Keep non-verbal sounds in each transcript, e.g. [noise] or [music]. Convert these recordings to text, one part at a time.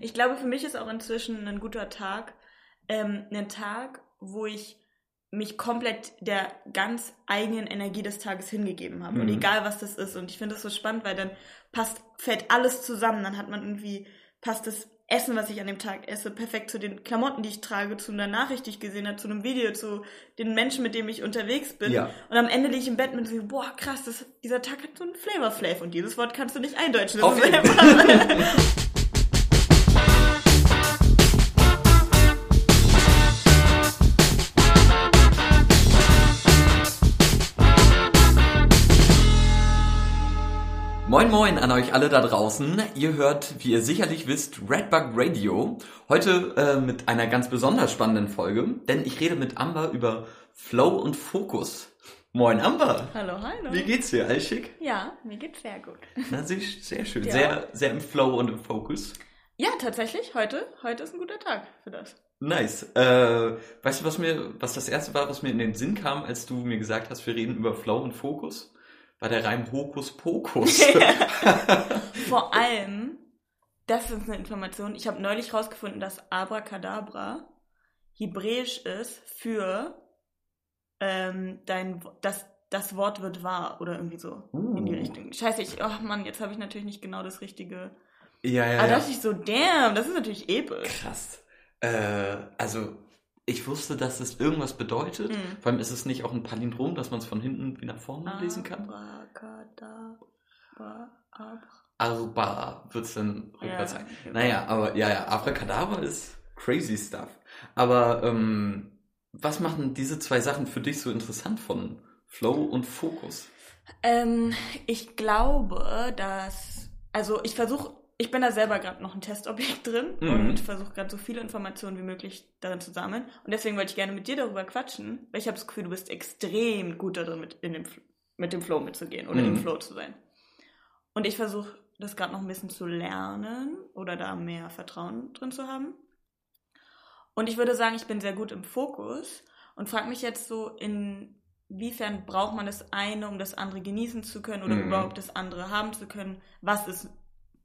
Ich glaube, für mich ist auch inzwischen ein guter Tag ähm, ein Tag, wo ich mich komplett der ganz eigenen Energie des Tages hingegeben habe. Mhm. Und egal was das ist. Und ich finde das so spannend, weil dann passt, fällt alles zusammen. Dann hat man irgendwie, passt das Essen, was ich an dem Tag esse, perfekt zu den Klamotten, die ich trage, zu einer Nachricht, die ich gesehen habe, zu einem Video, zu den Menschen, mit denen ich unterwegs bin. Ja. Und am Ende liege ich im Bett mit so, boah, krass, das, dieser Tag hat so einen Flavor Flav. Und dieses Wort kannst du nicht eindeutschen. Das Auf ist [laughs] Moin Moin an euch alle da draußen. Ihr hört, wie ihr sicherlich wisst, Redbug Radio. Heute äh, mit einer ganz besonders spannenden Folge, denn ich rede mit Amber über Flow und Fokus. Moin Amber. Hallo, hallo. Wie geht's dir? Alles schick? Ja, mir geht's sehr gut. Na, sehr, sehr schön. Ja. Sehr, sehr im Flow und im Fokus. Ja, tatsächlich, heute, heute ist ein guter Tag für das. Nice. Äh, weißt du, was mir, was das erste war, was mir in den Sinn kam, als du mir gesagt hast, wir reden über Flow und Fokus? War der Reim Hokus Pokus. [laughs] [laughs] Vor allem, das ist eine Information, ich habe neulich rausgefunden, dass Abracadabra hebräisch ist für ähm, dein, das, das Wort wird wahr oder irgendwie so in die Uh. Richtung. Scheiße, ich, oh Mann, jetzt habe ich natürlich nicht genau das richtige. ja, ja, Aber ja. da dachte ich so, damn, das ist natürlich episch. Krass. Äh, also, ich wusste, dass es irgendwas bedeutet. Mhm. Vor allem ist es nicht auch ein Palindrom, dass man es von hinten wie nach vorne lesen kann. Arba wird es dann rückwärts Ja, sein. Naja, aber ja, ja, Abracadabra ist crazy stuff. Aber ähm, was machen diese zwei Sachen für dich so interessant von Flow und Fokus? Ähm, ich glaube, dass, also ich versuche, ich bin da selber gerade noch ein Testobjekt drin Mhm. und versuche gerade so viele Informationen wie möglich darin zu sammeln. Und deswegen wollte ich gerne mit dir darüber quatschen, weil ich habe das Gefühl, du bist extrem gut darin, mit, in dem, mit dem Flow mitzugehen oder Mhm. im Flow zu sein. Und ich versuche das gerade noch ein bisschen zu lernen oder da mehr Vertrauen drin zu haben. Und ich würde sagen, ich bin sehr gut im Fokus und frage mich jetzt so, inwiefern braucht man das eine, um das andere genießen zu können oder Mhm. überhaupt das andere haben zu können? Was ist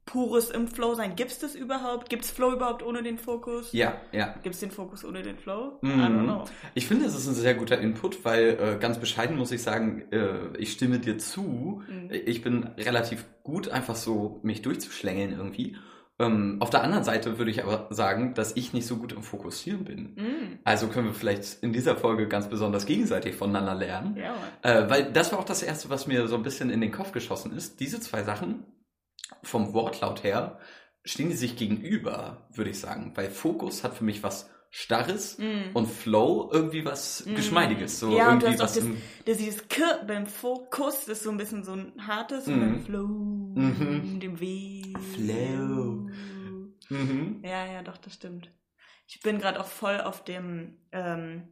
pures im Flow sein? Gibt es das überhaupt? Gibt es Flow überhaupt ohne den Fokus? Ja, ja. Gibt es den Fokus ohne den Flow? Mhm. I don't know. Ich finde, das ist ein sehr guter Input, weil äh, ganz bescheiden muss ich sagen, äh, ich stimme dir zu. Mhm. Ich bin relativ gut, einfach so mich durchzuschlängeln irgendwie. Ähm, auf der anderen Seite würde ich aber sagen, dass ich nicht so gut im Fokussieren bin. Mhm. Also können wir vielleicht in dieser Folge ganz besonders gegenseitig voneinander lernen. Ja. Äh, weil das war auch das Erste, was mir so ein bisschen in den Kopf geschossen ist. Diese zwei Sachen, vom Wortlaut her, stehen die sich gegenüber, würde ich sagen. Weil Fokus hat für mich was Starres Mhm. und Flow irgendwie was Mhm. Geschmeidiges. So Ja, und du irgendwie hast auch was das, im, das dieses K beim Fokus ist so ein bisschen so ein hartes und Mhm. beim Flow, Mhm. dem W. Flow. mhm. Ja, ja, doch, das stimmt. Ich bin gerade auch voll auf dem ähm,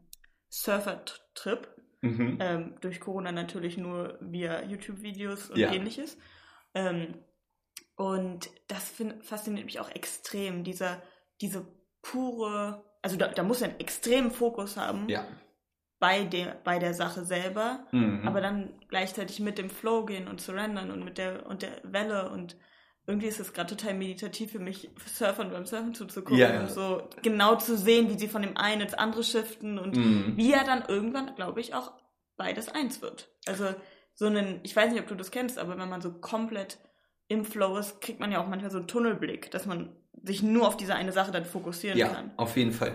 Surfer-Trip. Mhm. Ähm, durch Corona natürlich nur via YouTube-Videos und Ja. ähnliches. Ähm, und das find, fasziniert mich auch extrem, dieser, diese pure, also da, da muss er einen extremen Fokus haben Ja. bei, der, bei der Sache selber, Mhm. aber dann gleichzeitig mit dem Flow gehen und surrendern und mit der und der Welle und irgendwie ist es gerade total meditativ für mich, Surfern beim Surfen zuzugucken ja. und so genau zu sehen, wie sie von dem einen ins andere shiften und Mhm. wie er dann irgendwann, glaube ich, auch beides eins wird. Also so einen, ich weiß nicht, ob du das kennst, aber wenn man so komplett im Flow ist, kriegt man ja auch manchmal so einen Tunnelblick, dass man sich nur auf diese eine Sache dann fokussieren Ja, kann. auf jeden Fall.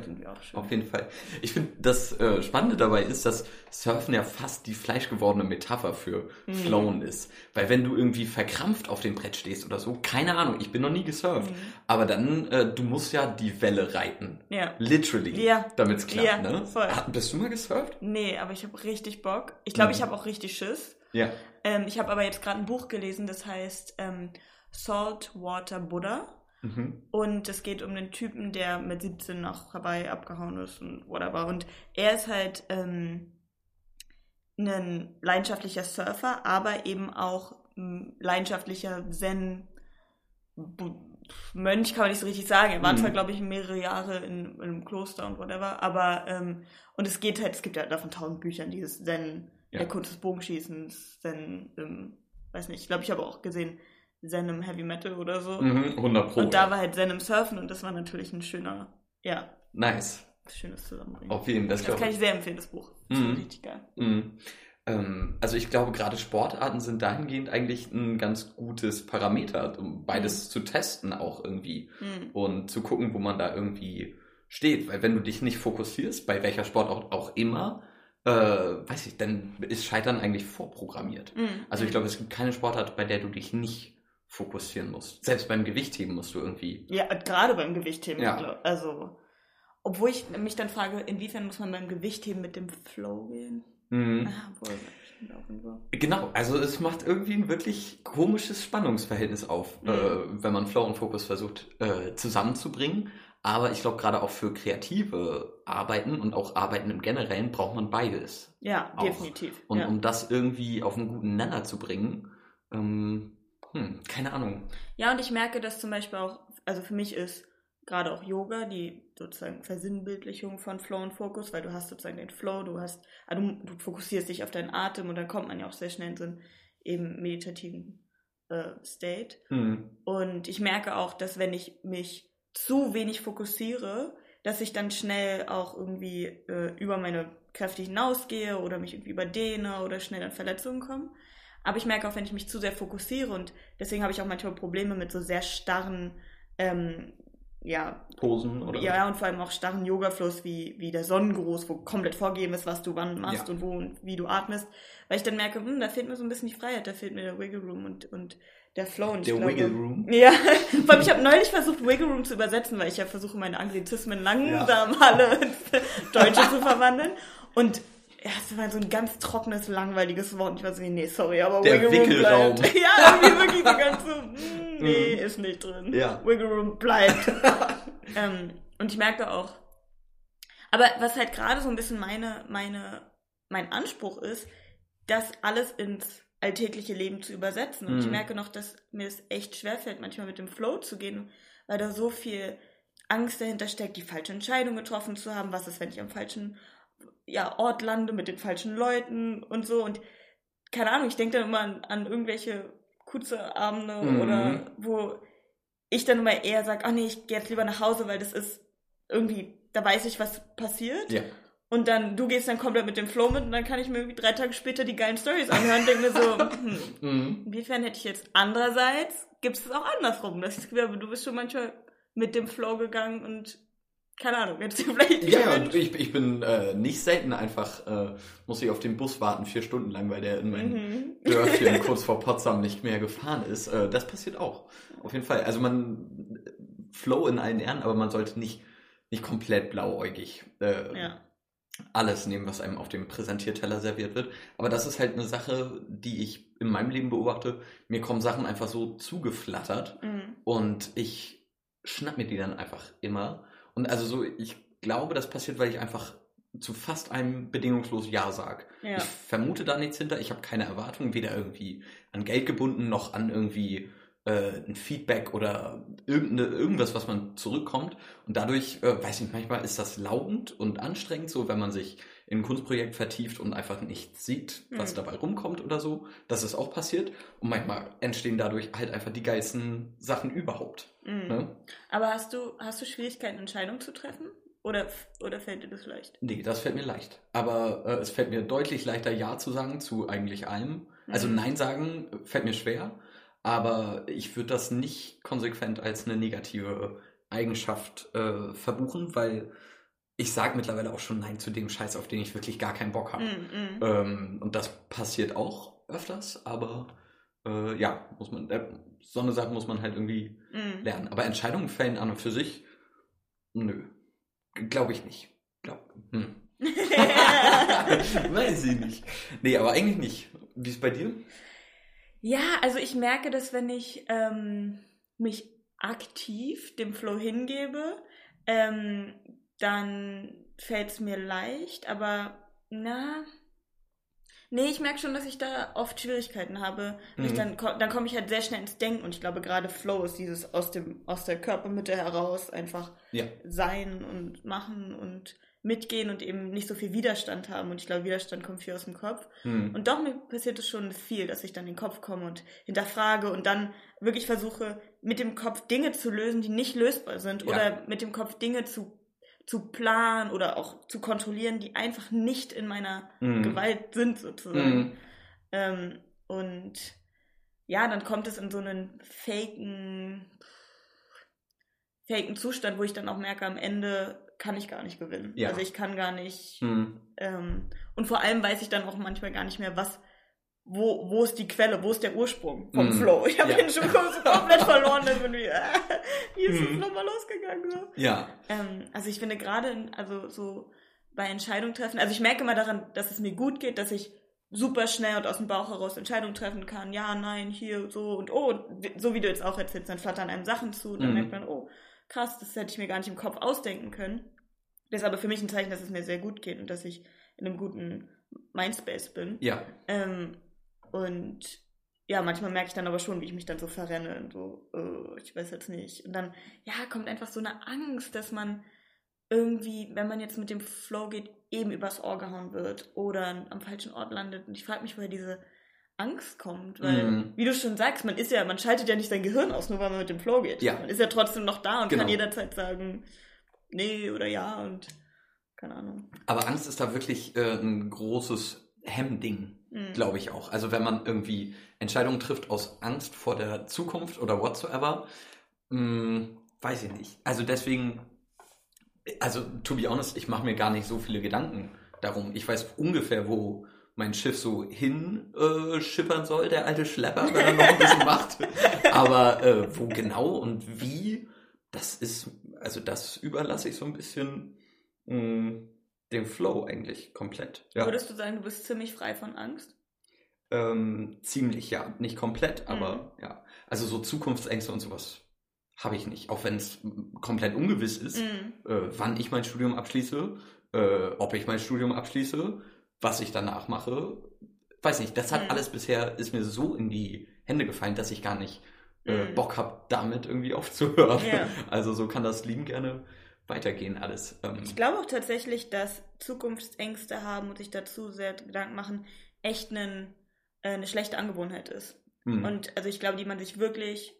Auf jeden Fall. Ich finde, das äh, Spannende dabei ist, dass Surfen ja fast die fleischgewordene Metapher für Mhm. Flown ist. Weil wenn du irgendwie verkrampft auf dem Brett stehst oder so, keine Ahnung, ich bin noch nie gesurft, Mhm. aber dann, äh, du musst ja die Welle reiten. Ja. Literally. Ja. Damit es klappt, Ja, ne? voll. Ah, Bist du mal gesurft? Nee, aber ich habe richtig Bock. Ich glaube, Mhm. ich habe auch richtig Schiss. Ja. Ähm, ich habe aber jetzt gerade ein Buch gelesen, das heißt ähm, Saltwater Buddha. Mhm. Und es geht um einen Typen, der mit 17 nach Hawaii abgehauen ist und whatever. Und er ist halt ähm, ein leidenschaftlicher Surfer, aber eben auch ein leidenschaftlicher Zen. Mönch kann man nicht so richtig sagen. Er war Mhm. zwar, glaube ich, mehrere Jahre in, in einem Kloster und whatever, aber ähm, und es geht halt, es gibt ja davon tausend Büchern, dieses Zen, Ja. der Kunst des Bogenschießens, Zen, ähm, weiß nicht, ich glaube, ich habe auch gesehen, Zen im Heavy Metal oder so. Mhm, 100 Pro. Und da war halt Zen im Surfen und das war natürlich ein schöner, ja, nice. schönes Zusammenbringen. Auf jeden Fall. das glaub kann ich sehr empfehlen, das Buch. Das Mhm. ist richtig geil. Mhm. Ähm, also ich glaube, gerade Sportarten sind dahingehend eigentlich ein ganz gutes Parameter, um beides zu testen auch irgendwie Mhm. und zu gucken, wo man da irgendwie steht. Weil wenn du dich nicht fokussierst, bei welcher Sport auch, auch immer, äh, weiß ich, dann ist Scheitern eigentlich vorprogrammiert. Mhm. Also ich glaube, es gibt keine Sportart, bei der du dich nicht fokussieren musst. Selbst beim Gewichtheben musst du irgendwie. Ja, gerade beim Gewichtheben. Ja. Also, obwohl ich mich dann frage, inwiefern muss man beim Gewichtheben mit dem Flow gehen? Mhm. Ah. Genau, also es macht irgendwie ein wirklich komisches Spannungsverhältnis auf, Mhm. äh, wenn man Flow und Fokus versucht äh, zusammenzubringen. Aber ich glaube, gerade auch für kreative Arbeiten und auch Arbeiten im Generellen braucht man beides. Ja, Auch. definitiv. Und ja. um das irgendwie auf einen guten Nenner zu bringen, ähm, hm, keine Ahnung. ja, und ich merke, dass zum Beispiel auch, also für mich ist gerade auch Yoga die sozusagen Versinnbildlichung von Flow und Fokus, weil du hast sozusagen den Flow, du hast, also du, du fokussierst dich auf deinen Atem und dann kommt man ja auch sehr schnell in so einen eben meditativen äh, State. Hm. Und ich merke auch, dass wenn ich mich zu wenig fokussiere, dass ich dann schnell auch irgendwie äh, über meine Kräfte hinausgehe oder mich irgendwie überdehne oder schnell an Verletzungen komme. Aber ich merke auch, wenn ich mich zu sehr fokussiere und deswegen habe ich auch manchmal Probleme mit so sehr starren, ähm, ja, Posen oder ja, und vor allem auch starren Yoga-Flows wie, wie der Sonnengruß, wo komplett vorgegeben ist, was du wann machst Ja. und wo und wie du atmest. Weil ich dann merke, hm, da fehlt mir so ein bisschen die Freiheit, da fehlt mir der Wiggle Room und, und der Flow. Und ich der glaube, Wiggle Room. Ja, [laughs] vor allem ich habe neulich versucht, Wiggle Room zu übersetzen, weil ich ja versuche, meine Anglizismen langsam alle ins Deutsche zu verwandeln. Und ja, es war so ein ganz trockenes, langweiliges Wort. Ich war so, wie, nee, sorry, aber Der Wiggle Room Wickelraum. bleibt. [laughs] Ja, irgendwie wirklich so ganz so, mm, nee, ist nicht drin. Ja. Wiggle Room bleibt. [laughs] ähm, und ich merke auch, aber was halt gerade so ein bisschen meine, meine, mein Anspruch ist, das alles ins alltägliche Leben zu übersetzen. Und ich Mhm. merke noch, dass mir es echt schwerfällt, manchmal mit dem Flow zu gehen, weil da so viel Angst dahinter steckt, die falsche Entscheidung getroffen zu haben. Was ist, wenn ich am falschen ja, Ort lande mit den falschen Leuten und so. Und keine Ahnung, ich denke dann immer an, an irgendwelche Kutze-Abende Mhm. oder wo ich dann immer eher sage, ach nee, ich gehe jetzt lieber nach Hause, weil das ist irgendwie, da weiß ich, was passiert. Ja. Und dann, du gehst dann komplett mit dem Flow mit und dann kann ich mir irgendwie drei Tage später die geilen Stories anhören und denke mir so, [laughs] hm, Mhm. inwiefern hätte ich jetzt andererseits, gibt es auch andersrum. Das ist, du bist schon manchmal mit dem Flow gegangen und keine Ahnung, hättest du vielleicht Ja, und ich, ich bin äh, nicht selten einfach, äh, muss ich auf den Bus warten, vier Stunden lang, weil der in mein Mhm. Dörfchen [laughs] kurz vor Potsdam nicht mehr gefahren ist. Äh, das passiert auch. Auf jeden Fall. Also man, Flow in allen Ehren, aber man sollte nicht, nicht komplett blauäugig äh, Ja. Alles nehmen, was einem auf dem Präsentierteller serviert wird. Aber das ist halt eine Sache, die ich in meinem Leben beobachte. Mir kommen Sachen einfach so zugeflattert Mhm. und ich schnapp mir die dann einfach immer. Und also so, ich glaube, das passiert, weil ich einfach zu fast einem bedingungslos Ja sag. Ja. Ich vermute da nichts hinter. Ich habe keine Erwartungen, weder irgendwie an Geld gebunden, noch an irgendwie äh, ein Feedback oder irgendeine, irgendwas, was man zurückkommt. Und dadurch, äh, weiß ich, manchmal ist das laugend und anstrengend, so wenn man sich in ein Kunstprojekt vertieft und einfach nicht sieht, was Mhm. dabei rumkommt oder so. Das ist auch passiert. Und manchmal entstehen dadurch halt einfach die geilsten Sachen überhaupt. Mhm. Ne? Aber hast du, hast du Schwierigkeiten, Entscheidungen zu treffen? Oder, oder fällt dir das leicht? Nee, das fällt mir leicht. Aber äh, es fällt mir deutlich leichter, Ja zu sagen zu eigentlich allem. Also Mhm. Nein sagen fällt mir schwer, aber ich würde das nicht konsequent als eine negative Eigenschaft äh, verbuchen, weil ich sage mittlerweile auch schon Nein zu dem Scheiß, auf den ich wirklich gar keinen Bock habe. Mhm. mhm. Ähm, und das passiert auch öfters, aber äh, ja, muss man, äh, so eine Sache muss man halt irgendwie Mhm. lernen. Aber Entscheidungen fällen an und für sich, nö, glaube ich nicht. Glaub, hm. [laughs] [laughs] Weiß ich nicht. Nee, aber eigentlich nicht. Wie ist bei dir? Ja, also ich merke, dass wenn ich ähm, mich aktiv dem Flow hingebe, ähm, dann fällt es mir leicht, aber na. Nee, ich merke schon, dass ich da oft Schwierigkeiten habe. Mhm. Dann dann komme ich halt sehr schnell ins Denken und ich glaube, gerade Flow ist dieses aus, dem, aus der Körpermitte heraus einfach Ja. sein und machen und mitgehen und eben nicht so viel Widerstand haben. Und ich glaube, Widerstand kommt viel aus dem Kopf. Hm. Und doch mir passiert es schon viel, dass ich dann in den Kopf komme und hinterfrage und dann wirklich versuche, mit dem Kopf Dinge zu lösen, die nicht lösbar sind. Ja. Oder mit dem Kopf Dinge zu, zu planen oder auch zu kontrollieren, die einfach nicht in meiner Hm. Gewalt sind, sozusagen. Hm. Ähm, und ja, dann kommt es in so einen faken, faken Zustand, wo ich dann auch merke, am Ende kann ich gar nicht gewinnen. Ja. Also ich kann gar nicht. Hm. Ähm, und vor allem weiß ich dann auch manchmal gar nicht mehr, was, wo, wo ist die Quelle, wo ist der Ursprung vom Mhm. Flow. Ich habe Ja. den schon kom- [laughs] komplett verloren, dann bin ich, äh, wie ist es Mhm. nochmal losgegangen? So. Ja. Ähm, also ich finde gerade, also so bei Entscheidungen treffen, also ich merke immer daran, dass es mir gut geht, dass ich super schnell und aus dem Bauch heraus Entscheidungen treffen kann. Ja, nein, hier, so und oh. Und so wie du jetzt auch erzählst, dann flattern einem Sachen zu dann Mhm. merkt man, oh, krass, das hätte ich mir gar nicht im Kopf ausdenken können. Das ist aber für mich ein Zeichen, dass es mir sehr gut geht und dass ich in einem guten Mindspace bin. Ja. Ähm, und ja, manchmal merke ich dann aber schon, wie ich mich dann so verrenne und so, äh, ich weiß jetzt nicht. Und dann, ja, kommt einfach so eine Angst, dass man irgendwie, wenn man jetzt mit dem Flow geht, eben übers Ohr gehauen wird oder am falschen Ort landet. Und ich frage mich, woher diese Angst kommt, weil, Mhm. wie du schon sagst, man ist ja, man schaltet ja nicht sein Gehirn aus, nur weil man mit dem Flow geht. Ja. Man ist ja trotzdem noch da und Genau. kann jederzeit sagen, nee oder ja und keine Ahnung. Aber Angst ist da wirklich äh, ein großes Hemmding, Mhm. glaube ich auch. Also wenn man irgendwie Entscheidungen trifft aus Angst vor der Zukunft oder whatsoever, mh, weiß ich nicht. Also deswegen, also to be honest, ich mache mir gar nicht so viele Gedanken darum. Ich weiß ungefähr, wo mein Schiff so hin äh, soll, der alte Schlepper, wenn er noch ein bisschen macht. Aber äh, wo genau und wie, das ist, also das überlasse ich so ein bisschen mh, dem Flow eigentlich komplett. Ja. Würdest du sagen, du bist ziemlich frei von Angst? Ähm, ziemlich, ja. Nicht komplett, Mhm. aber ja. Also so Zukunftsängste und sowas habe ich nicht. Auch wenn es komplett ungewiss ist, Mhm. äh, wann ich mein Studium abschließe, äh, ob ich mein Studium abschließe, was ich danach mache. Weiß nicht, das hat Mhm. alles bisher, ist mir so in die Hände gefallen, dass ich gar nicht äh, Mhm. Bock habe, damit irgendwie [laughs] aufzuhören. Ja. Also so kann das lieben gerne weitergehen alles. Ähm, Ich glaube auch tatsächlich, dass Zukunftsängste haben und sich dazu sehr Gedanken machen, echt einen, äh, eine schlechte Angewohnheit ist. hm. Und also ich glaube, die man sich wirklich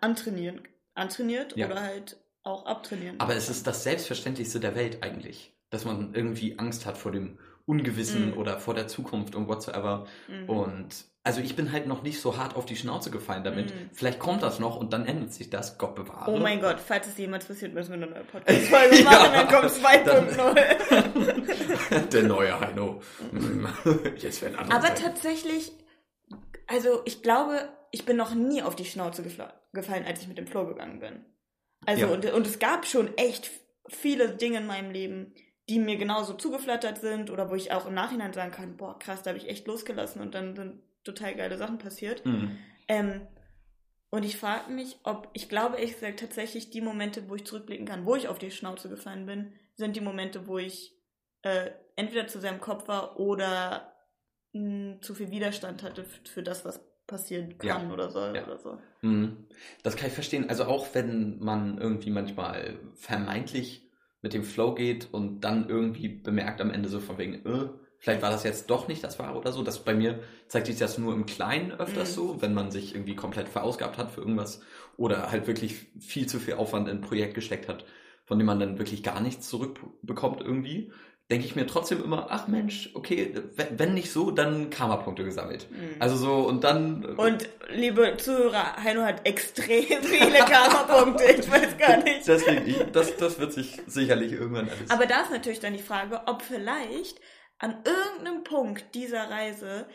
antrainieren, antrainiert Ja. oder halt auch abtrainieren. Aber es ist das Selbstverständlichste der Welt eigentlich, dass man irgendwie Angst hat vor dem Ungewissen Mhm. oder vor der Zukunft und whatsoever. Mhm. Und also ich bin halt noch nicht so hart auf die Schnauze gefallen damit. Mhm. Vielleicht kommt das noch und dann ändert sich das, Gott bewahre. Oh mein Gott, falls es jemals passiert, müssen wir eine neue [laughs] Podcast-Folge machen, dann kommt 2.0. [laughs] der neue Heino. [laughs] Jetzt werden andere Aber Zeiten. tatsächlich, also ich glaube, ich bin noch nie auf die Schnauze gefallen, als ich mit dem Flow gegangen bin. Also, Ja. und, und es gab schon echt viele Dinge in meinem Leben, die mir genauso zugeflattert sind oder wo ich auch im Nachhinein sagen kann, boah, krass, da habe ich echt losgelassen und dann sind total geile Sachen passiert. Hm. Ähm, und ich frage mich, ob, ich glaube ehrlich gesagt tatsächlich die Momente, wo ich zurückblicken kann, wo ich auf die Schnauze gefallen bin, sind die Momente, wo ich äh, entweder zu sehr im Kopf war oder mh, zu viel Widerstand hatte für das, was passieren kann oder soll Ja. oder so. Hm. Das kann ich verstehen. Also auch wenn man irgendwie manchmal vermeintlich mit dem Flow geht und dann irgendwie bemerkt am Ende so von wegen, äh, vielleicht war das jetzt doch nicht das Wahre oder so. Das bei mir zeigt sich das nur im Kleinen öfters Mhm. so, wenn man sich irgendwie komplett verausgabt hat für irgendwas oder halt wirklich viel zu viel Aufwand in ein Projekt gesteckt hat, von dem man dann wirklich gar nichts zurückbekommt irgendwie. Denke ich mir trotzdem immer, ach Mensch, okay, wenn nicht so, dann Karma-Punkte gesammelt. Mhm. Also so und dann. und liebe Zuhörer, Heino hat extrem [laughs] viele Karma-Punkte, ich weiß gar [laughs] nicht. Deswegen, ich, das, das wird sich sicherlich irgendwann alles. Aber da ist natürlich dann die Frage, ob vielleicht an irgendeinem Punkt dieser Reise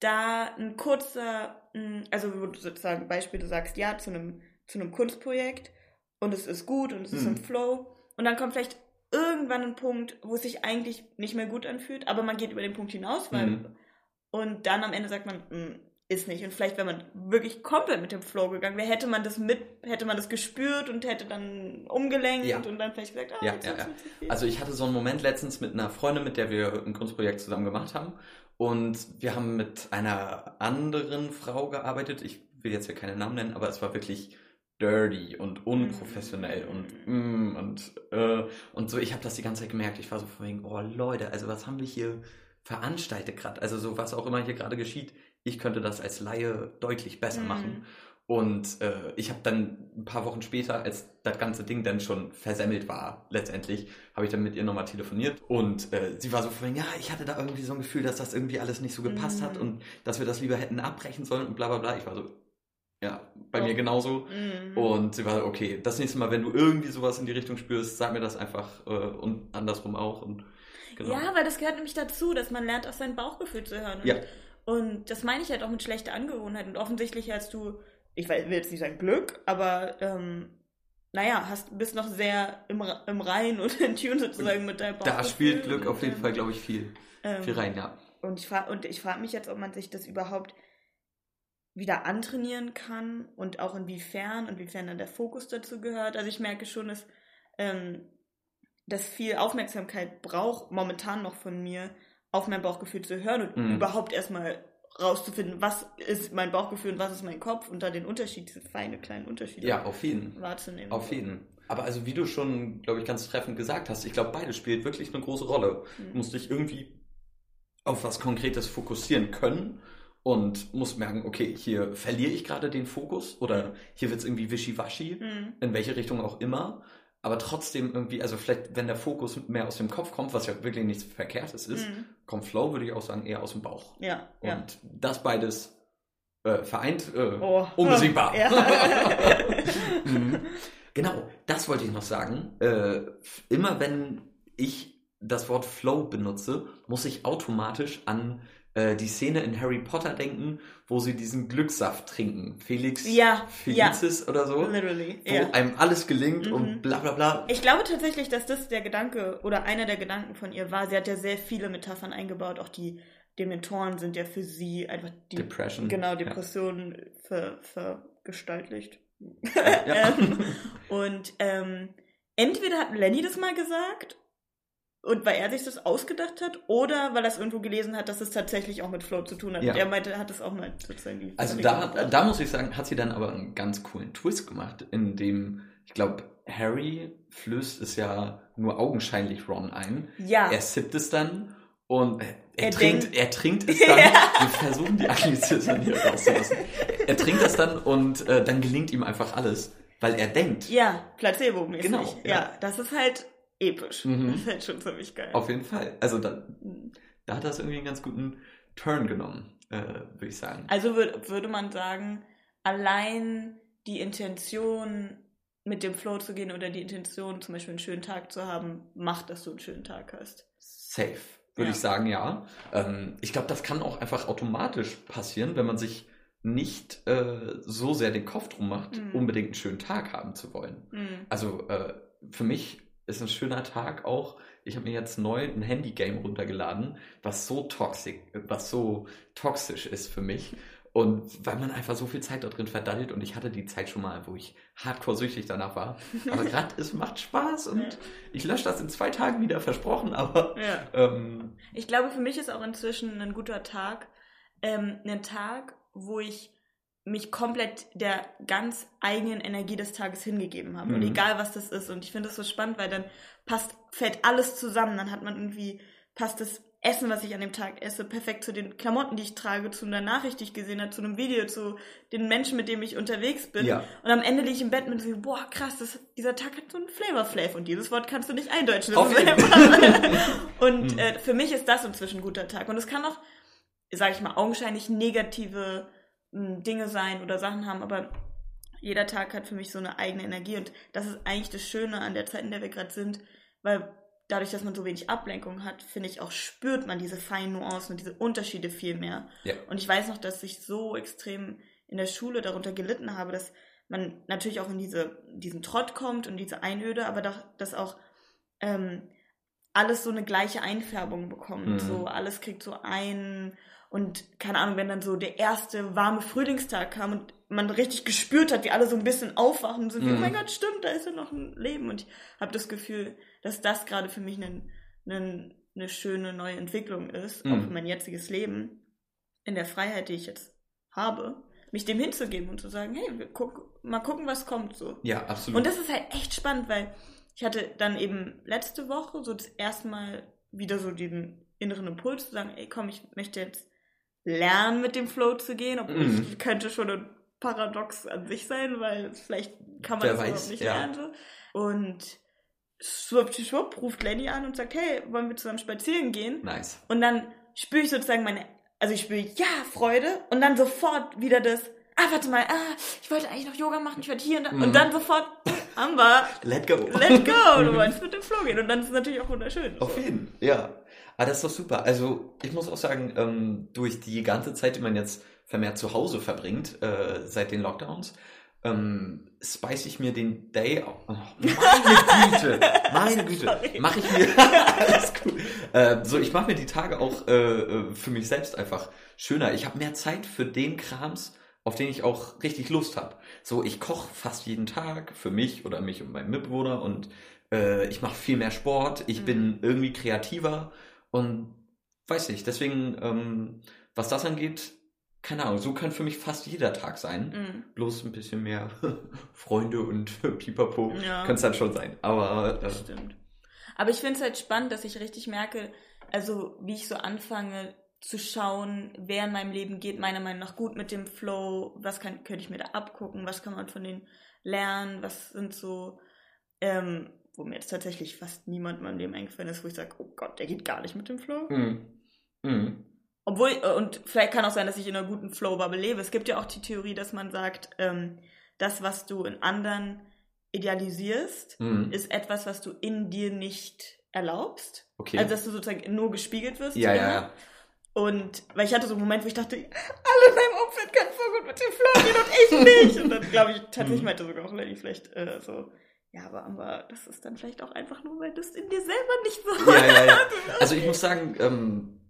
da ein kurzer, also wo du sozusagen Beispiel, du sagst ja zu einem, zu einem Kunstprojekt und es ist gut und es ist Mhm. im Flow und dann kommt vielleicht irgendwann ein Punkt, wo es sich eigentlich nicht mehr gut anfühlt, aber man geht über den Punkt hinaus, weil Mhm. und dann am Ende sagt man, mh, ist nicht. Und vielleicht, wenn man wirklich komplett mit dem Flow gegangen wäre, hätte man das mit, hätte man das gespürt und hätte dann umgelenkt Ja. und dann vielleicht gesagt, ah, Ja, ja, ja. Also ich hatte so einen Moment letztens mit einer Freundin, mit der wir ein Kunstprojekt zusammen gemacht haben. Und wir haben mit einer anderen Frau gearbeitet. Ich will jetzt hier keine Namen nennen, aber es war wirklich dirty und unprofessionell und mm, und äh, und so. Ich habe das die ganze Zeit gemerkt. Ich war so von wegen, oh Leute, also was haben wir hier veranstaltet gerade? Also so was auch immer hier gerade geschieht. Ich könnte das als Laie deutlich besser Mhm. machen. Und äh, ich habe dann ein paar Wochen später, als das ganze Ding dann schon versemmelt war, letztendlich, habe ich dann mit ihr nochmal telefoniert. Und äh, sie war so von, ja, ich hatte da irgendwie so ein Gefühl, dass das irgendwie alles nicht so gepasst Mhm. hat und dass wir das lieber hätten abbrechen sollen und bla bla bla. Ich war so, ja, bei Doch. mir genauso. Mhm. Und sie war okay, das nächste Mal, wenn du irgendwie sowas in die Richtung spürst, sag mir das einfach äh, und andersrum auch. Und genau. Ja, weil das gehört nämlich dazu, dass man lernt, auf sein Bauchgefühl zu hören. Und, Ja. und das meine ich halt auch mit schlechter Angewohnheit. Und offensichtlich hast du, ich will jetzt nicht sagen Glück, aber ähm, naja, hast, bist noch sehr im, im Rein und in Tune sozusagen mit deinem Bauchgefühl. da spielt Glück auf jeden Fall, glaube ich, viel, ähm, viel rein, ja. Und ich frage und ich frage mich jetzt, ob man sich das überhaupt wieder antrainieren kann und auch inwiefern, inwiefern dann der Fokus dazu gehört. Also ich merke schon, dass ähm, das viel Aufmerksamkeit braucht, momentan noch von mir, auf mein Bauchgefühl zu hören und Mhm. überhaupt erstmal rauszufinden, was ist mein Bauchgefühl und was ist mein Kopf und da den Unterschied, diese feine kleinen Unterschiede Ja, auf jeden. wahrzunehmen. Auf jeden. Aber also wie du schon, glaube ich, ganz treffend gesagt hast, ich glaube, beides spielt wirklich eine große Rolle. Du Mhm. musst dich irgendwie auf was Konkretes fokussieren können und musst merken, okay, hier verliere ich gerade den Fokus oder hier wird es irgendwie wischiwaschi, Mhm. in welche Richtung auch immer. Aber trotzdem irgendwie, also vielleicht, wenn der Fokus mehr aus dem Kopf kommt, was ja wirklich nichts Verkehrtes ist, Mhm. kommt Flow, würde ich auch sagen, eher aus dem Bauch. Ja, Und ja. das beides äh, vereint, äh, Oh. unbesiegbar. [laughs] Ja. [laughs] Mhm. Genau, das wollte ich noch sagen. Äh, immer wenn ich das Wort Flow benutze, muss ich automatisch an äh, die Szene in Harry Potter denken, wo sie diesen Glückssaft trinken. Felix Ja, Felicis oder so. Literally. Wo Ja. einem alles gelingt Mhm. und bla bla bla. Ich glaube tatsächlich, dass das der Gedanke oder einer der Gedanken von ihr war. Sie hat ja sehr viele Metaphern eingebaut. Auch die Dementoren sind ja für sie einfach die Depression. genau Ja. Depressionen ver, vergestaltlicht. Ja. [laughs] ähm, und ähm, entweder hat Lenny das mal gesagt und weil er sich das ausgedacht hat oder weil er es irgendwo gelesen hat, dass es tatsächlich auch mit Flow zu tun hat. Ja. Und er meinte, er hat es auch mal sozusagen Also da, gemacht. da muss ich sagen, hat sie dann aber einen ganz coolen Twist gemacht, in dem, ich glaube, Harry flößt es ja nur augenscheinlich Ron ein. ja. Er sippt es dann und er, Er trinkt, denkt- er trinkt es [laughs] dann. Ja. Wir versuchen die Anglizismen hier rauszulassen. Er trinkt das dann und äh, dann gelingt ihm einfach alles, weil er denkt. Ja, Placebo-mäßig. Genau, Ja. ja. das ist halt episch. Mhm. [laughs] Das ist halt schon ziemlich geil. Auf jeden Fall. Also da, Mhm. da hat das irgendwie einen ganz guten Turn genommen, äh, würde ich sagen. Also würd, würde man sagen, allein die Intention, mit dem Flow zu gehen oder die Intention, zum Beispiel einen schönen Tag zu haben, macht, dass du einen schönen Tag hast. Safe, würde Ja. ich sagen, ja. Ähm, ich glaube, das kann auch einfach automatisch passieren, wenn man sich nicht äh, so sehr den Kopf drum macht, Mhm. unbedingt einen schönen Tag haben zu wollen. Mhm. Also äh, für mich ist ein schöner Tag auch, ich habe mir jetzt neu ein Handy-Game runtergeladen, was so toxisch, was so toxisch ist für mich. Und weil man einfach so viel Zeit da drin verdaddelt und ich hatte die Zeit schon mal, wo ich hardcore süchtig danach war. [laughs] Aber gerade es macht Spaß und Ja. ich lösche das in zwei Tagen wieder, versprochen, aber Ja. ähm, Ich glaube, für mich ist auch inzwischen ein guter Tag ähm, ein Tag, wo ich mich komplett der ganz eigenen Energie des Tages hingegeben habe. Und Mhm. egal, was das ist. Und ich finde das so spannend, weil dann passt, fällt alles zusammen. Dann hat man irgendwie, passt das Essen, was ich an dem Tag esse, perfekt zu den Klamotten, die ich trage, zu einer Nachricht, die ich gesehen habe, zu einem Video, zu den Menschen, mit denen ich unterwegs bin. Ja. Und am Ende liege ich im Bett mit so, boah, krass, das, dieser Tag hat so einen Flavor Flav. Und dieses Wort kannst du nicht eindeutschen. [laughs] [laughs] Und Mhm. äh, für mich ist das inzwischen ein guter Tag. Und es kann auch, sage ich mal, augenscheinlich negative Dinge sein oder Sachen haben, aber jeder Tag hat für mich so eine eigene Energie. Und das ist eigentlich das Schöne an der Zeit, in der wir gerade sind, weil dadurch, dass man so wenig Ablenkung hat, finde ich auch, spürt man diese feinen Nuancen und diese Unterschiede viel mehr. ja. Und ich weiß noch, dass ich so extrem in der Schule darunter gelitten habe, dass man natürlich auch in diese, diesen Trott kommt und diese Einöde, aber doch, dass auch ähm, alles so eine gleiche Einfärbung bekommt. Mhm. So alles kriegt so ein und keine Ahnung, wenn dann so der erste warme Frühlingstag kam und man richtig gespürt hat, wie alle so ein bisschen aufwachen und sind, wie, Mhm. oh mein Gott, stimmt, da ist ja noch ein Leben. Und ich habe das Gefühl, dass das gerade für mich ein, ein, eine schöne neue Entwicklung ist, auch Mhm. für mein jetziges Leben, in der Freiheit, die ich jetzt habe. mich dem hinzugeben und zu sagen, hey, wir guck, mal gucken, was kommt so. Ja, absolut. Und das ist halt echt spannend, weil ich hatte dann eben letzte Woche so das erste Mal wieder so diesen inneren Impuls zu sagen, ey komm, ich möchte jetzt lernen, mit dem Flow zu gehen, obwohl Mhm. es könnte schon ein Paradox an sich sein, weil vielleicht kann man Wer das weiß, überhaupt nicht ja. lernen. Und schwupp, schwupp ruft Lenny an und sagt, hey, wollen wir zusammen spazieren gehen? nice. Und dann spüre ich sozusagen meine, also ich spüre ja Freude und dann sofort wieder das, ah, warte mal, ah, ich wollte eigentlich noch Yoga machen, ich wollte hier und da. Mhm. Und dann sofort, Amber, Let go. let go, du [laughs] wolltest mit dem Flow gehen. Und dann ist es natürlich auch wunderschön. Auf jeden Fall, ja. Aber das ist doch super. Also ich muss auch sagen, ähm, durch die ganze Zeit, die man jetzt vermehrt zu Hause verbringt, äh, seit den Lockdowns, ähm, spice ich mir den Day auch. Oh, meine Güte, [laughs] meine Güte, mache ich mir [laughs] alles gut. Äh, so, ich mache mir die Tage auch äh, äh, für mich selbst einfach schöner. Ich habe mehr Zeit für den Krams, auf den ich auch richtig Lust habe. So, ich koche fast jeden Tag für mich oder mich und meinen Mitbewohner und äh, ich mache viel mehr Sport. Ich Mhm. bin irgendwie kreativer und weiß nicht. Deswegen, ähm, was das angeht, keine Ahnung, so kann für mich fast jeder Tag sein. Mhm. Bloß ein bisschen mehr [laughs] Freunde und [laughs] Pipapo Ja. kann es dann schon sein. Aber äh, Das stimmt. Aber ich finde es halt spannend, dass ich richtig merke, also wie ich so anfange zu schauen, wer in meinem Leben geht, meiner Meinung nach gut mit dem Flow, was kann, könnte ich mir da abgucken, was kann man von denen lernen, was sind so, ähm, wo mir jetzt tatsächlich fast niemand in meinem Leben eingefallen ist, wo ich sage, oh Gott, der geht gar nicht mit dem Flow. mh, mh. Obwohl, äh, und vielleicht kann auch sein, dass ich in einer guten Flow-Bubble lebe. Es gibt ja auch die Theorie, dass man sagt, ähm, das, was du in anderen idealisierst, Mhm. ist etwas, was du in dir nicht erlaubst. Okay. Also, dass du sozusagen nur gespiegelt wirst. ja, ja, ja. Und, weil ich hatte so einen Moment, wo ich dachte, alle in meinem Umfeld können voll gut mit dem Flow gehen und ich nicht. Und dann glaube ich, tatsächlich Mhm. meinte sogar auch Lenny vielleicht äh, so, ja, aber, aber das ist dann vielleicht auch einfach nur, weil du es in dir selber nicht so Ja, ja, ja. [laughs] Also ich muss sagen, ähm,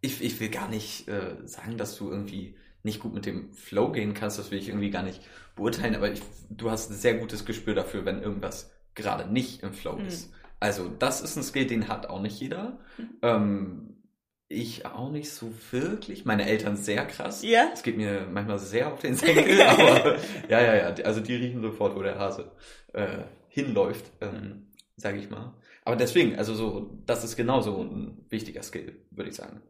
ich, ich will gar nicht äh, sagen, dass du irgendwie nicht gut mit dem Flow gehen kannst. Das will ich irgendwie gar nicht beurteilen. Aber ich, du hast ein sehr gutes Gespür dafür, wenn irgendwas gerade nicht im Flow Mhm. ist. Also das ist ein Skill, den hat auch nicht jeder. Mhm. Ähm, ich auch nicht so wirklich. Meine Eltern sehr krass. Ja? Es geht mir manchmal sehr auf den [laughs] Senkel, aber ja, ja, ja. Also die riechen sofort, wo der Hase äh, hinläuft, ähm, sage ich mal. Aber deswegen, also so, das ist genauso ein wichtiger Skill, würde ich sagen.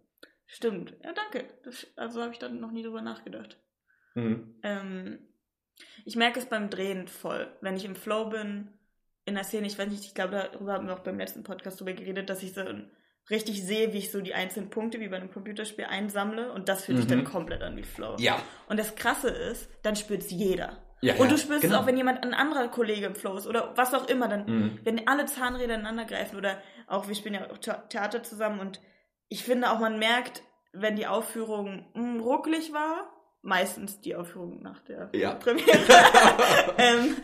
Stimmt. Ja, danke. Das, also habe ich dann noch nie drüber nachgedacht. Mhm. Ähm, ich merke es beim Drehen voll. Wenn ich im Flow bin, in der Szene, ich weiß nicht, ich glaube, darüber haben wir auch beim letzten Podcast drüber geredet, dass ich so richtig sehe, wie ich so die einzelnen Punkte wie bei einem Computerspiel einsammle und das fühlt sich Mhm. dann komplett an wie Flow. Ja. Und das Krasse ist, dann spürt es jeder. Ja. und ja, du spürst genau. es auch, wenn jemand, ein anderer Kollege im Flow ist oder was auch immer, dann Mhm. wenn alle Zahnräder ineinander greifen oder auch, wir spielen ja auch The- Theater zusammen und ich finde auch, man merkt, wenn die Aufführung mh, ruckelig war, meistens die Aufführung nach der Ja. Premiere, [laughs] ähm,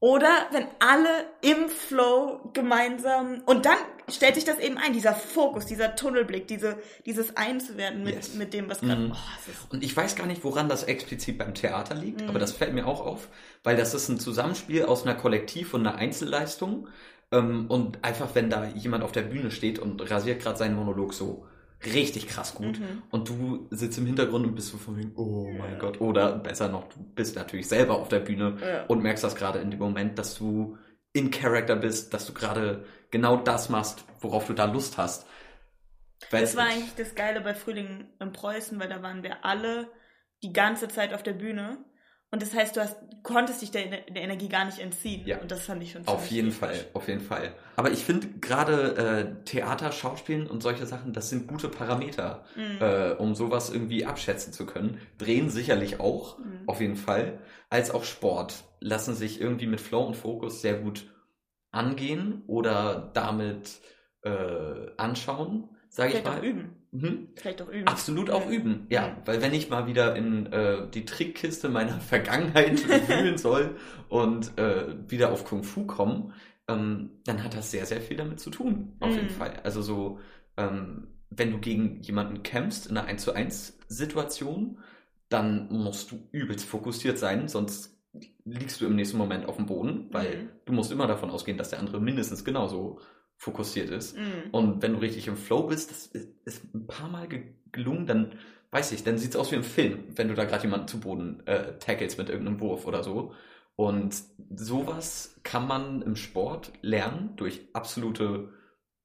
oder wenn alle im Flow gemeinsam und dann stellt sich das eben ein, dieser Fokus, dieser Tunnelblick, diese, dieses Einzuwerden mit, Yes. mit dem, was gerade, Mhm. oh, Und ich weiß gar nicht, woran das explizit beim Theater liegt, Mhm. aber das fällt mir auch auf, weil das ist ein Zusammenspiel aus einer Kollektiv- und einer Einzelleistung. Ähm, und einfach, wenn da jemand auf der Bühne steht und rasiert gerade seinen Monolog so richtig krass gut Mhm. und du sitzt im Hintergrund und bist so von wegen, oh mein Ja. Gott. Oder besser noch, du bist natürlich selber auf der Bühne ja. und merkst das gerade in dem Moment, dass du in Character bist, dass du gerade genau das machst, worauf du da Lust hast. Weil- Das war eigentlich das Geile bei Frühling in Preußen, weil da waren wir alle die ganze Zeit auf der Bühne. Und das heißt, du hast, konntest dich der, der Energie gar nicht entziehen. Ja. Und das fand ich schon Auf ziemlich jeden episch. Fall, auf jeden Fall. Aber ich finde gerade äh, Theater, Schauspielen und solche Sachen, das sind gute Parameter, Mhm. äh, um sowas irgendwie abschätzen zu können. Drehen sicherlich auch, Mhm. auf jeden Fall. Als auch Sport lassen sich irgendwie mit Flow und Fokus sehr gut angehen oder damit äh, anschauen, sage ich Vielleicht auch mal. üben. Mhm. Vielleicht auch üben. Absolut auch üben, ja. Weil wenn ich mal wieder in äh, die Trickkiste meiner [laughs] Vergangenheit [laughs] wühlen soll und äh, wieder auf Kung Fu kommen, ähm, dann hat das sehr, sehr viel damit zu tun, auf jeden Mhm. Fall. Also so, ähm, wenn du gegen jemanden kämpfst in einer 1 zu 1 Situation, dann musst du übelst fokussiert sein, sonst liegst du im nächsten Moment auf dem Boden, weil Mhm. du musst immer davon ausgehen, dass der andere mindestens genauso fokussiert ist. Mhm. Und wenn du richtig im Flow bist, das ist, ein paar Mal ge gelungen, dann weiß ich, dann sieht's aus wie im Film, wenn du da gerade jemanden zu Boden äh, tackelst mit irgendeinem Wurf oder so. Und sowas kann man im Sport lernen durch absolute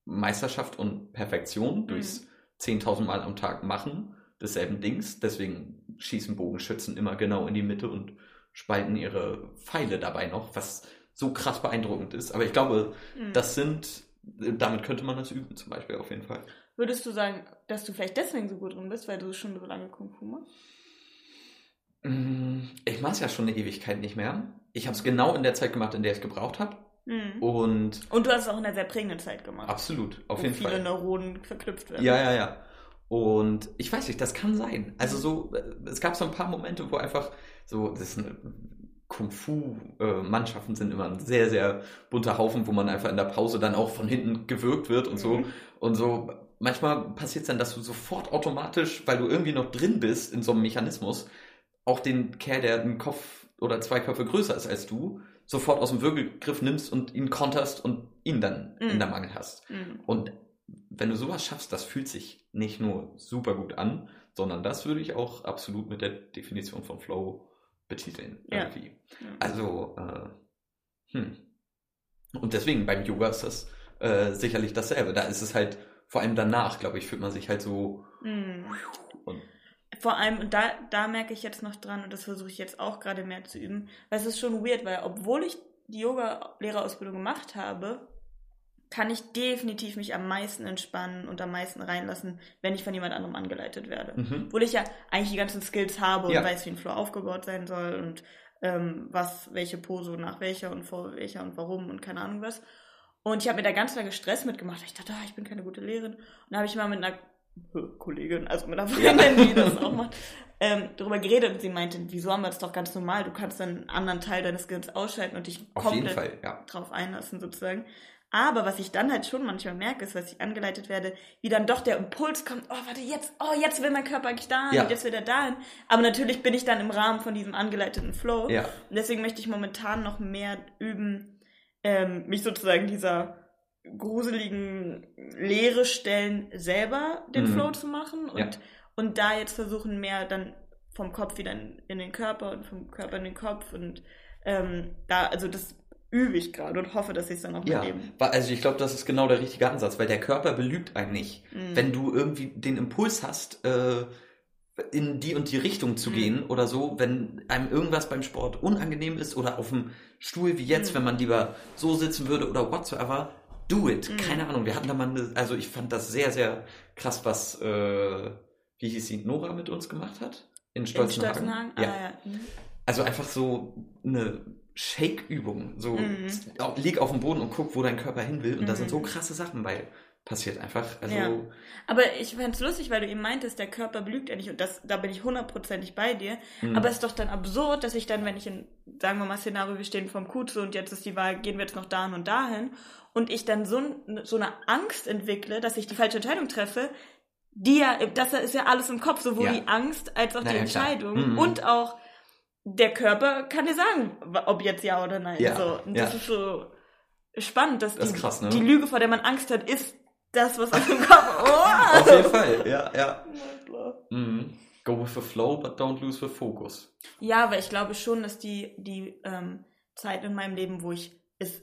Meisterschaft und Perfektion, durchs 10.000 Mal am Tag machen desselben Dings. Deswegen schießen Bogenschützen immer genau in die Mitte und spalten ihre Pfeile dabei noch, was so krass beeindruckend ist. Aber ich glaube, Mhm. das sind, damit könnte man das üben zum Beispiel auf jeden Fall. Würdest du sagen, dass du vielleicht deswegen so gut drin bist, weil du schon so lange Kung Fu machst? Mm, Ich mache es ja schon eine Ewigkeit nicht mehr. Ich habe es genau in der Zeit gemacht, in der ich es gebraucht habe. Mhm. Und Und du hast es auch in einer sehr prägenden Zeit gemacht. absolut, auf wo jeden viele Fall. Neuronen verknüpft werden. Ja, ja, ja. Und ich weiß nicht, das kann sein. Also so, äh, es gab so ein paar Momente, wo einfach so, das ist eine Kung-Fu-Mannschaften sind immer ein sehr, sehr bunter Haufen, wo man einfach in der Pause dann auch von hinten gewürgt wird und so. Mhm. Und so, manchmal passiert es dann, dass du sofort automatisch, weil du irgendwie noch drin bist in so einem Mechanismus, auch den Kerl, der einen Kopf oder zwei Köpfe größer ist als du, sofort aus dem Würgegriff nimmst und ihn konterst und ihn dann Mhm. in der Mangel hast. Mhm. Und wenn du sowas schaffst, das fühlt sich nicht nur super gut an, sondern das würde ich auch absolut mit der Definition von Flow betiteln. Ja. Irgendwie. Ja. Also, äh, hm. Und deswegen beim Yoga ist das äh, sicherlich dasselbe. Da ist es halt, vor allem danach, glaube ich, fühlt man sich halt so. Mhm. Und, Vor allem, und da, da merke ich jetzt noch dran, und das versuche ich jetzt auch gerade mehr zu üben, weil es ist schon weird, weil obwohl ich die Yoga-Lehrerausbildung gemacht habe, kann ich definitiv mich am meisten entspannen und am meisten reinlassen, wenn ich von jemand anderem angeleitet werde. mhm. Obwohl ich ja eigentlich die ganzen Skills habe und Ja. weiß, wie ein Flow aufgebaut sein soll und ähm, was, welche Pose nach welcher und vor welcher und warum und keine Ahnung was. Und ich habe mir da ganz lange Stress mitgemacht. Ich dachte, ah, ich bin keine gute Lehrerin. Und da habe ich mal mit einer Kollegin, also mit einer Freundin, die das [laughs] auch macht, ähm, darüber geredet und sie meinte, wieso haben wir das doch ganz normal? Du kannst dann einen anderen Teil deines Skills ausschalten und dich Auf komplett Fall, ja. drauf einlassen sozusagen. Aber was ich dann halt schon manchmal merke, ist, dass ich angeleitet werde, wie dann doch der Impuls kommt, oh, warte, jetzt, oh, jetzt will mein Körper eigentlich dahin, Ja. und jetzt will er dahin. Aber natürlich bin ich dann im Rahmen von diesem angeleiteten Flow. Ja. Und deswegen möchte ich momentan noch mehr üben, ähm, mich sozusagen dieser gruseligen leere Stellen selber den Mhm. Flow zu machen und, Ja. und da jetzt versuchen, mehr dann vom Kopf wieder in, in den Körper und vom Körper in den Kopf und ähm, da, also das übe ich gerade und hoffe, dass ich es dann auch Ja, mit eben. wa- also ich glaube, das ist genau der richtige Ansatz, weil der Körper belügt einen nicht. Mhm. Wenn du irgendwie den Impuls hast, äh, in die und die Richtung zu Mhm. gehen oder so, wenn einem irgendwas beim Sport unangenehm ist oder auf dem Stuhl wie jetzt, Mhm. wenn man lieber so sitzen würde oder whatsoever, do it. Mhm. Keine Ahnung, wir hatten da mal, eine, also ich fand das sehr, sehr krass, was, äh, wie hieß sie, Nora mit uns gemacht hat? In in Stolzenhagen. Stolzenhagen? Ja. Ah, ja. Mhm. Also einfach so eine Shake-Übung. So Mhm. lieg auf dem Boden und guck, wo dein Körper hin will. Und da sind Mhm. so krasse Sachen bei passiert einfach. Also Ja. Aber ich fand es lustig, weil du eben meintest, der Körper belügt ja nicht und das, da bin ich hundertprozentig bei dir. Mhm. Aber es ist doch dann absurd, dass ich dann, wenn ich in, sagen wir mal, Szenario, wir stehen vom Kuze und jetzt ist die Wahl, gehen wir jetzt noch dahin und dahin und ich dann so, so eine Angst entwickle, dass ich die falsche Entscheidung treffe, die ja, das ist ja alles im Kopf, sowohl Ja. die Angst als auch Na die ja. Entscheidung Mhm. und auch der Körper kann dir sagen, ob jetzt ja oder nein. Ja, So. Und das ja. ist so spannend, dass Das die, ist krass, ne? die Lüge, vor der man Angst hat, ist das, was auf dem Kopf. [laughs] Oh! auf jeden Fall, ja, ja. Mhm. Go with the flow, but don't lose the focus. Ja, aber ich glaube schon, dass die, die ähm, Zeit in meinem Leben, wo ich es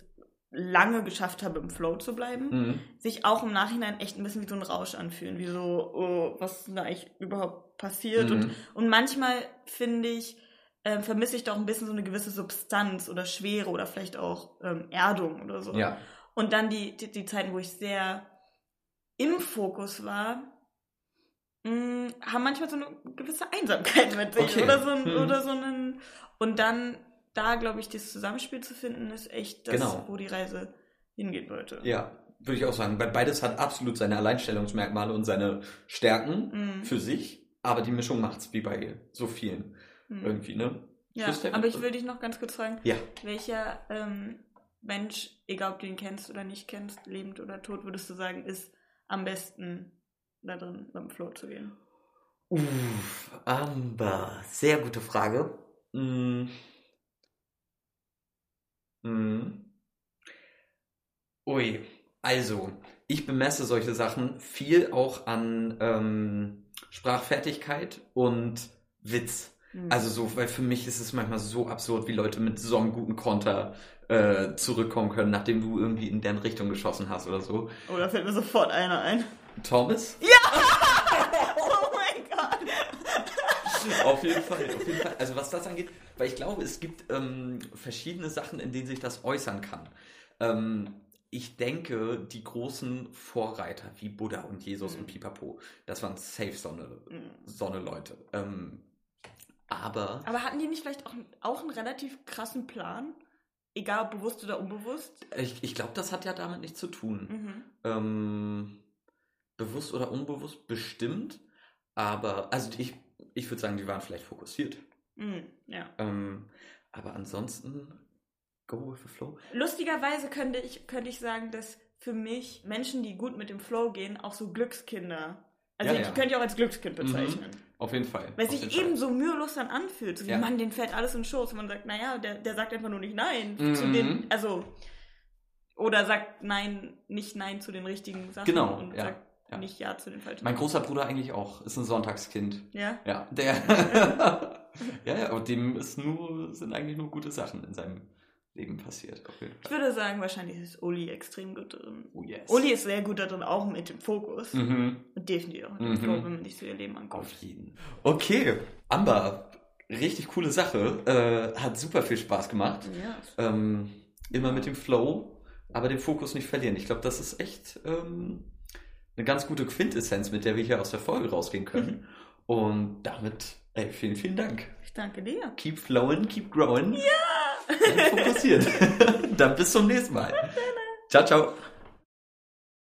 lange geschafft habe, im Flow zu bleiben, Mhm. sich auch im Nachhinein echt ein bisschen wie so ein Rausch anfühlen, wie so, oh, was ist denn da eigentlich überhaupt passiert? Mhm. Und, und manchmal finde ich, ähm, vermisse ich doch ein bisschen so eine gewisse Substanz oder Schwere oder vielleicht auch ähm, Erdung oder so. Ja. Und dann die, die, die Zeiten, wo ich sehr im Fokus war, mh, haben manchmal so eine gewisse Einsamkeit mit sich Okay. oder so, ein, Hm. oder so einen und dann da glaube ich dieses Zusammenspiel zu finden ist echt das Genau. wo die Reise hingehen wollte Ja, würde ich auch sagen. Weil beides hat absolut seine Alleinstellungsmerkmale und seine Stärken Mhm. für sich. Aber die Mischung macht's wie bei so vielen Mhm. irgendwie, ne? ja aber ich will dich noch ganz kurz fragen Ja. welcher ähm, Mensch egal ob du ihn kennst oder nicht kennst lebend oder tot würdest du sagen ist am besten da drin beim Flow zu gehen Uff, Amber, sehr gute Frage. Mm. Mm. Ui, Also, ich bemesse solche Sachen viel auch an ähm, Sprachfertigkeit und Witz. Hm. Also so, weil für mich ist es manchmal so absurd, wie Leute mit so einem guten Konter äh, zurückkommen können, nachdem du irgendwie in deren Richtung geschossen hast oder so. Oh, da fällt mir sofort einer ein. Thomas? [laughs] Oh mein Gott. auf jeden Fall, auf jeden Fall. Also was das angeht, weil ich glaube, es gibt ähm, verschiedene Sachen, in denen sich das äußern kann. Ähm, ich denke, die großen Vorreiter wie Buddha und Jesus Mhm. und Pipapo, das waren safe so eine, Mhm. so eine Leute. Ähm, aber Aber hatten die nicht vielleicht auch, auch einen relativ krassen Plan? Egal ob bewusst oder unbewusst? ich, ich glaube, das hat ja damit nichts zu tun. Mhm. Ähm, bewusst oder unbewusst bestimmt, aber also ich, ich würde sagen, die waren vielleicht fokussiert. Mhm. Ja. Ähm, aber ansonsten go with the flow. Lustigerweise könnte ich, könnte ich sagen, dass für mich Menschen, die gut mit dem Flow gehen, auch so Glückskinder. Also Ja, ich ja. könnte ich auch als Glückskind bezeichnen. Auf jeden Fall. Weil es sich eben so mühelos dann anfühlt. So wie, Ja. Mann, den fällt alles in den Schoß. Und man sagt, naja, der, der sagt einfach nur nicht Nein Mhm. zu den, also, oder sagt Nein, nicht Nein zu den richtigen Sachen. Genau, Und ja, sagt ja. nicht Ja zu den falschen Mein großer Bruder eigentlich auch, ist ein Sonntagskind. Ja? Ja, der. [laughs] [laughs] ja, ja, und dem ist nur, sind eigentlich nur gute Sachen in seinem Leben passiert. Ich würde sagen, wahrscheinlich ist Uli extrem gut drin. Oh yes. Uli ist sehr gut darin, auch mit dem Fokus. Mhm. Und definitiv auch mit dem Mhm. Flow, wenn man sich so ihr Leben anguckt. Auf jeden. Okay, Amber, richtig coole Sache. Äh, hat super viel Spaß gemacht. Ja. Ähm, immer mit dem Flow, aber den Fokus nicht verlieren. Ich glaube, das ist echt ähm, eine ganz gute Quintessenz, mit der wir hier aus der Folge rausgehen können. Und damit, ey, vielen, vielen Dank. Ich danke dir. Keep flowing, keep growing. Ja! Fokussiert. [laughs] Dann bis zum nächsten Mal. Ciao, ciao.